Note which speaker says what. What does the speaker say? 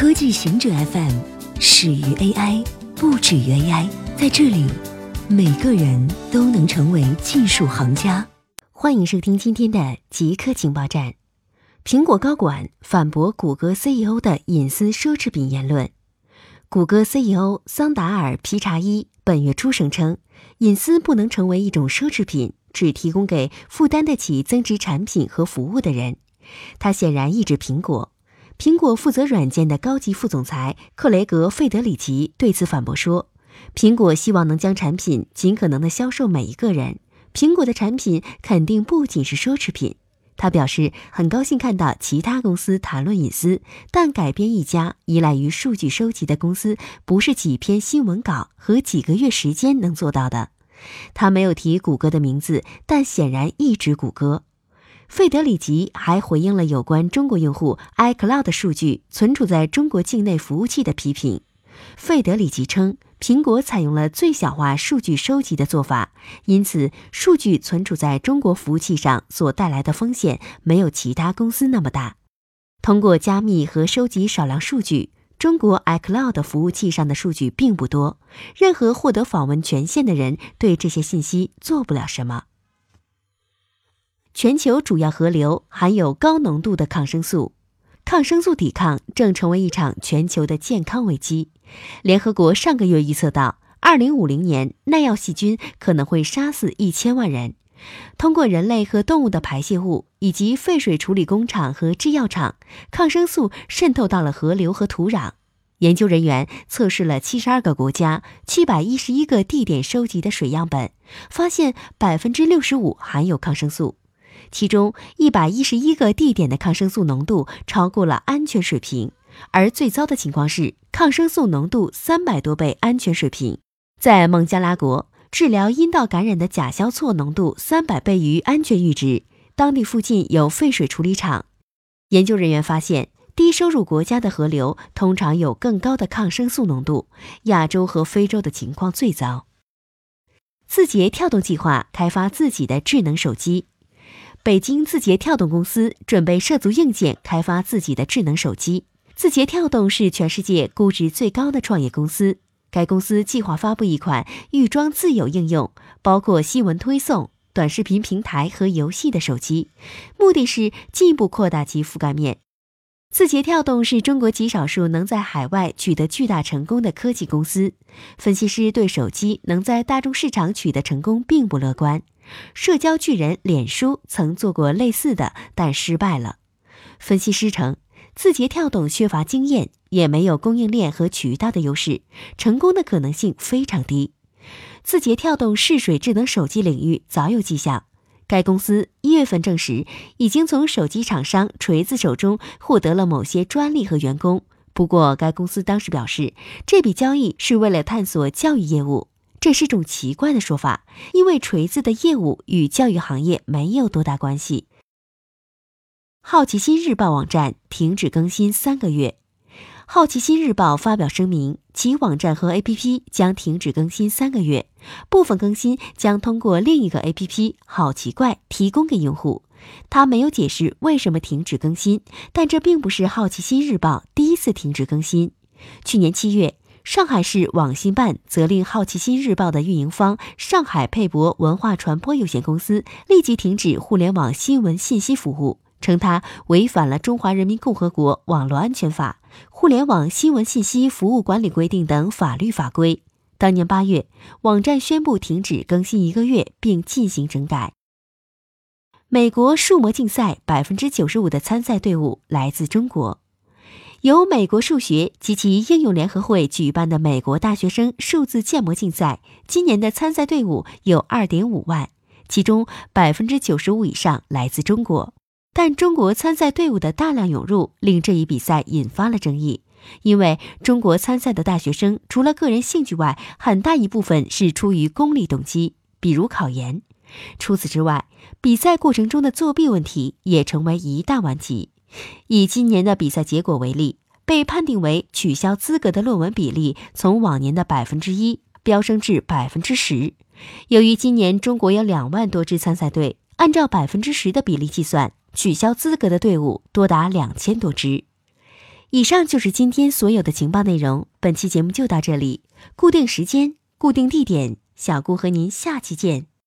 Speaker 1: 科技行者 FM 始于 AI，不止于 AI。在这里，每个人都能成为技术行家。欢迎收听今天的极客情报站。苹果高管反驳谷歌 CEO 的隐私奢侈品言论。谷歌 CEO 桑达尔·皮查伊本月初声称，隐私不能成为一种奢侈品，只提供给负担得起增值产品和服务的人。他显然意指苹果。苹果负责软件的高级副总裁克雷格·费德里奇对此反驳说：“苹果希望能将产品尽可能的销售每一个人。苹果的产品肯定不仅是奢侈品。”他表示很高兴看到其他公司谈论隐私，但改编一家依赖于数据收集的公司不是几篇新闻稿和几个月时间能做到的。他没有提谷歌的名字，但显然意指谷歌。费德里奇还回应了有关中国用户 iCloud 数据存储在中国境内服务器的批评。费德里奇称，苹果采用了最小化数据收集的做法，因此数据存储在中国服务器上所带来的风险没有其他公司那么大。通过加密和收集少量数据，中国 iCloud 服务器上的数据并不多，任何获得访问权限的人对这些信息做不了什么。全球主要河流含有高浓度的抗生素，抗生素抵抗正成为一场全球的健康危机。联合国上个月预测到，二零五零年耐药细菌可能会杀死一千万人。通过人类和动物的排泄物，以及废水处理工厂和制药厂，抗生素渗透到了河流和土壤。研究人员测试了七十二个国家、七百一十一个地点收集的水样本，发现百分之六十五含有抗生素。其中一百一十一个地点的抗生素浓度超过了安全水平，而最糟的情况是抗生素浓度三百多倍安全水平。在孟加拉国，治疗阴道感染的甲硝唑浓度三百倍于安全阈值。当地附近有废水处理厂。研究人员发现，低收入国家的河流通常有更高的抗生素浓度，亚洲和非洲的情况最糟。字节跳动计划开发自己的智能手机。北京字节跳动公司准备涉足硬件，开发自己的智能手机。字节跳动是全世界估值最高的创业公司。该公司计划发布一款预装自有应用，包括新闻推送、短视频平台和游戏的手机，目的是进一步扩大其覆盖面。字节跳动是中国极少数能在海外取得巨大成功的科技公司。分析师对手机能在大众市场取得成功并不乐观。社交巨人脸书曾做过类似的，但失败了。分析师称，字节跳动缺乏经验，也没有供应链和渠道的优势，成功的可能性非常低。字节跳动试水智能手机领域早有迹象。该公司一月份证实，已经从手机厂商锤子手中获得了某些专利和员工。不过，该公司当时表示，这笔交易是为了探索教育业务。这是种奇怪的说法，因为锤子的业务与教育行业没有多大关系。好奇心日报网站停止更新三个月，好奇心日报发表声明，其网站和 APP 将停止更新三个月，部分更新将通过另一个 APP“ 好奇怪”提供给用户。他没有解释为什么停止更新，但这并不是好奇心日报第一次停止更新。去年七月。上海市网信办责令《好奇心日报》的运营方上海佩博文化传播有限公司立即停止互联网新闻信息服务，称它违反了《中华人民共和国网络安全法》《互联网新闻信息服务管理规定》等法律法规。当年八月，网站宣布停止更新一个月，并进行整改。美国数模竞赛百分之九十五的参赛队伍来自中国。由美国数学及其应用联合会举办的美国大学生数字建模竞赛，今年的参赛队伍有二点五万，其中百分之九十五以上来自中国。但中国参赛队伍的大量涌入，令这一比赛引发了争议。因为中国参赛的大学生除了个人兴趣外，很大一部分是出于功利动机，比如考研。除此之外，比赛过程中的作弊问题也成为一大顽疾。以今年的比赛结果为例，被判定为取消资格的论文比例从往年的百分之一飙升至百分之十。由于今年中国有两万多支参赛队，按照百分之十的比例计算，取消资格的队伍多达两千多支。以上就是今天所有的情报内容，本期节目就到这里。固定时间，固定地点，小顾和您下期见。